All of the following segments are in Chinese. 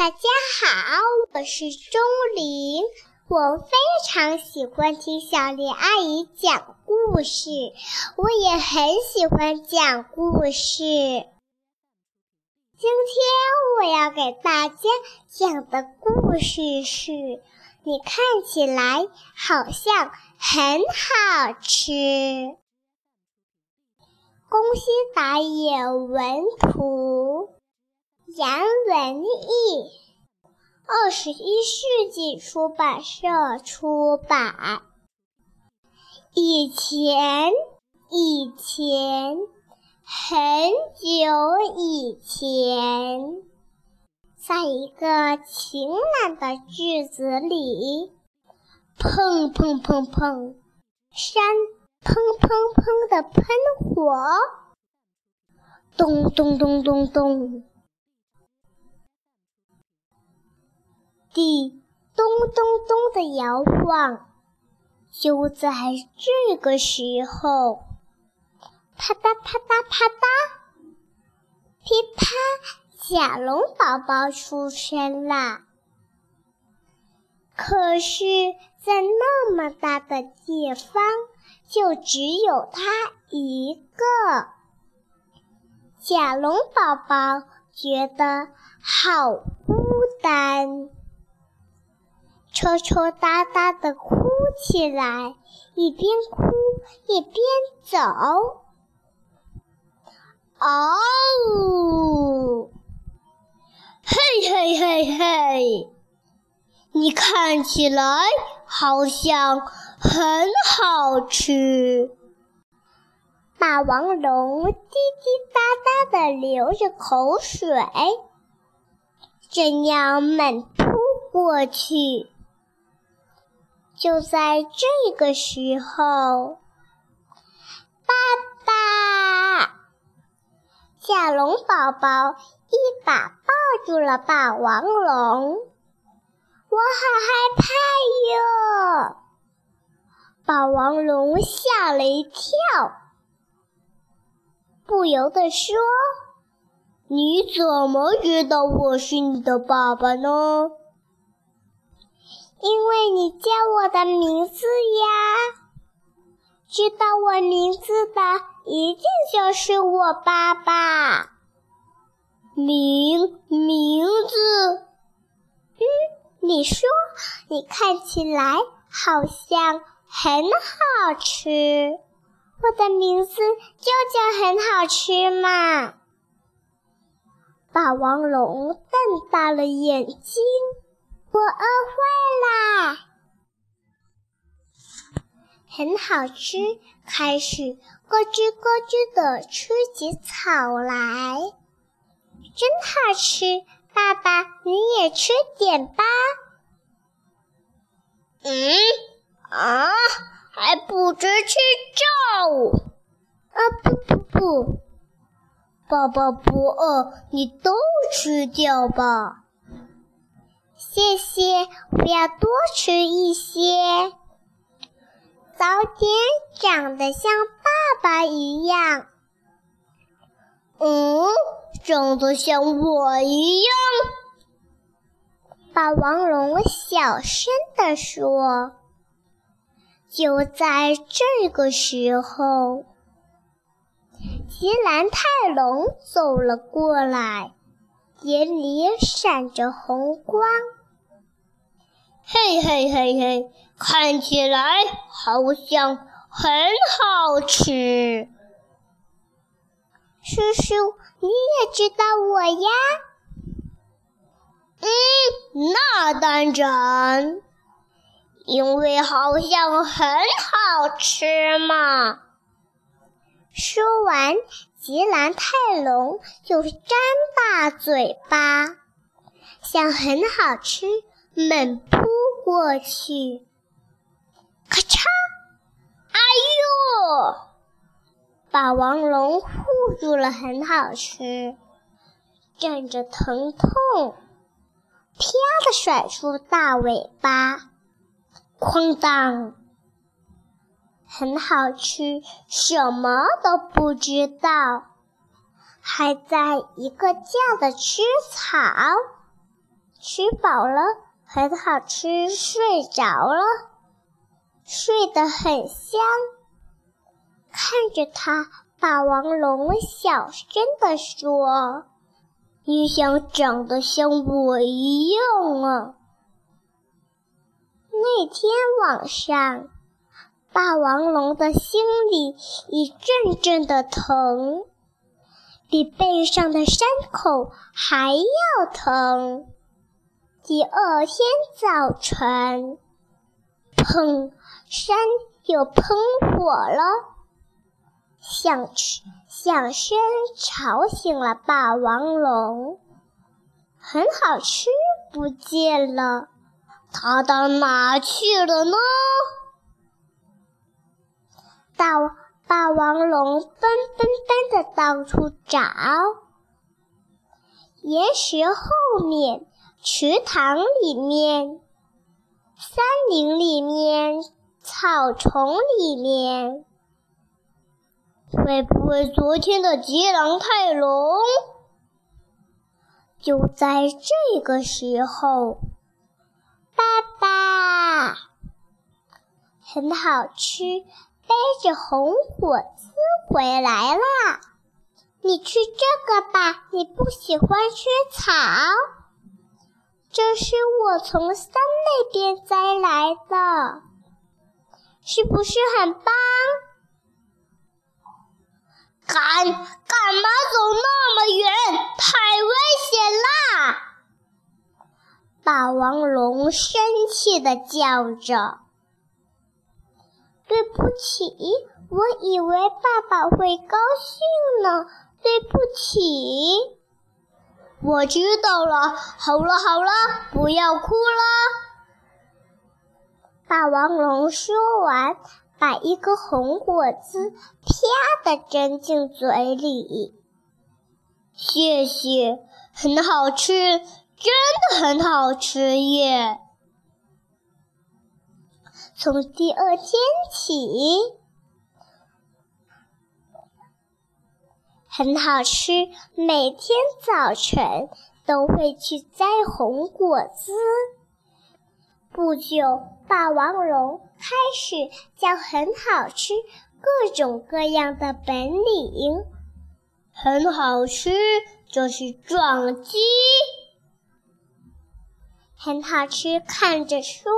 大家好，我是钟灵，我非常喜欢听小林阿姨讲故事，我也很喜欢讲故事。今天我要给大家讲的故事是：你看起来好像很好吃。宫西达也文图。杨文义，二十一世纪出版社出版。以前，以前，很久以前，在一个晴朗的日子里，砰砰砰砰，山砰砰砰的喷火，咚咚咚咚咚。地咚咚咚的摇晃，就在这个时候，啪嗒啪嗒啪嗒，噼啪，甲龙宝宝出生了。可是，在那么大的地方，就只有他一个。甲龙宝宝觉得好孤单。抽抽搭搭的哭起来，一边哭一边走。哦，嘿嘿嘿嘿，你看起来好像很好吃。霸王龙滴滴答答的流着口水，正要猛扑过去。就在这个时候，爸爸，甲龙宝宝一把抱住了霸王龙，我好害怕哟！霸王龙吓了一跳，不由得说：“你怎么知道我是你的爸爸呢？”因为你叫我的名字呀，知道我名字的一定就是我爸爸。名名字，嗯，你说你看起来好像很好吃，我的名字就叫很好吃嘛。霸王龙瞪大了眼睛。我饿坏啦！很好吃，开始咯吱咯吱的吃起草来，真好吃！爸爸，你也吃点吧。嗯啊，还不知吃照！啊不不不，爸爸不饿，你都吃掉吧。谢谢，我要多吃一些。早点长得像爸爸一样。嗯，长得像我一样。霸王龙小声地说。就在这个时候，吉兰泰龙走了过来。眼里闪着红光，嘿嘿嘿嘿，看起来好像很好吃。叔叔，你也知道我呀？嗯，那当然，因为好像很好吃嘛。说完。吉兰泰龙就张大嘴巴，想很好吃，猛扑过去。咔嚓！哎呦！霸王龙护住了很好吃，阵着疼痛，啪的甩出大尾巴，哐当！很好吃，什么都不知道，还在一个劲的吃草。吃饱了，很好吃，睡着了，睡得很香。看着他，霸王龙小声地说：“你想长得像我一样啊？”那天晚上，霸王龙的心里一阵阵的疼，比背上的伤口还要疼。第二天早晨，砰！山又喷火了，响响声吵醒了霸王龙。很好吃不见了，它到哪去了呢？大霸王龙奔奔奔的到处找，岩石后面。池塘里面，森林里面，草丛里面，会不会昨天的吉狼泰龙？就在这个时候，爸爸很好吃，背着红果子回来了。你吃这个吧，你不喜欢吃草。这是我从山那边摘来的，是不是很棒？干干嘛走那么远？太危险啦！霸王龙生气的叫着：“对不起，我以为爸爸会高兴呢。对不起。”我知道了，好了好了，不要哭了。霸王龙说完，把一个红果子啪的扔进嘴里。谢谢，很好吃，真的很好吃耶！从第二天起。很好吃，每天早晨都会去摘红果子。不久，霸王龙开始教很好吃各种各样的本领。很好吃，就是撞击。很好吃，看着说：“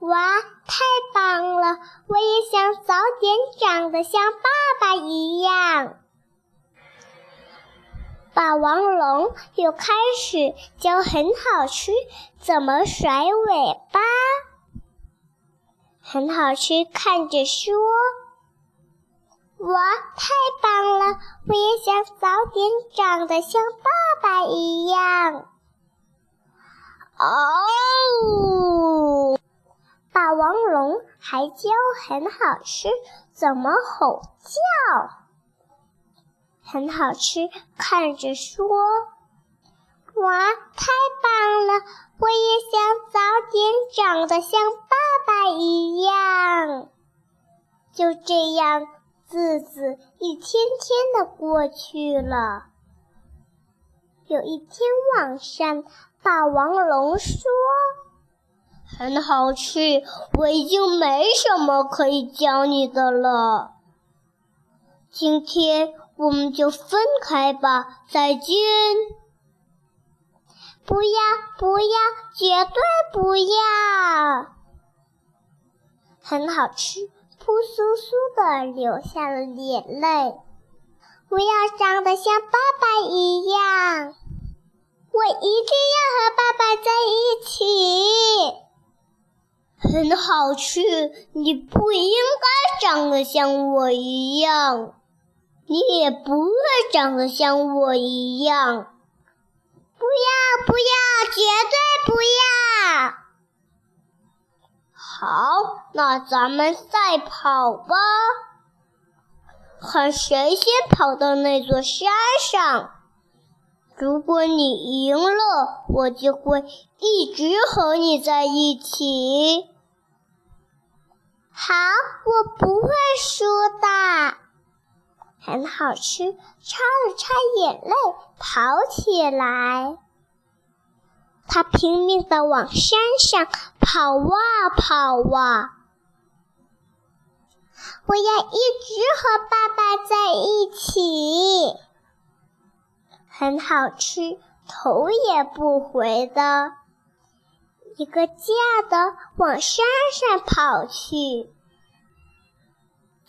哇，太棒了！我也想早点长得像爸爸一样。”霸王龙又开始教很好吃怎么甩尾巴，很好吃，看着说：“哇，太棒了！我也想早点长得像爸爸一样。”哦，霸王龙还教很好吃怎么吼叫。很好吃，看着说：“哇，太棒了！我也想早点长得像爸爸一样。”就这样，日子一天天的过去了。有一天晚上，霸王龙说：“很好吃，我已经没什么可以教你的了。今天。”我们就分开吧，再见！不要，不要，绝对不要！很好吃，扑簌簌的流下了眼泪。我要长得像爸爸一样，我一定要和爸爸在一起。很好吃，你不应该长得像我一样。你也不会长得像我一样，不要不要，绝对不要！好，那咱们赛跑吧，看谁先跑到那座山上。如果你赢了，我就会一直和你在一起。好，我不会输的。很好吃，擦了擦眼泪，跑起来。他拼命地往山上跑啊跑啊。我要一直和爸爸在一起，很好吃，头也不回的，一个劲儿的往山上跑去。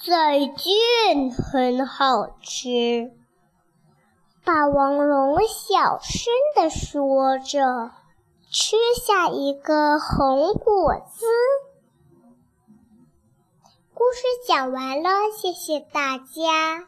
再见，很好吃。霸王龙小声地说着，吃下一个红果子。故事讲完了，谢谢大家。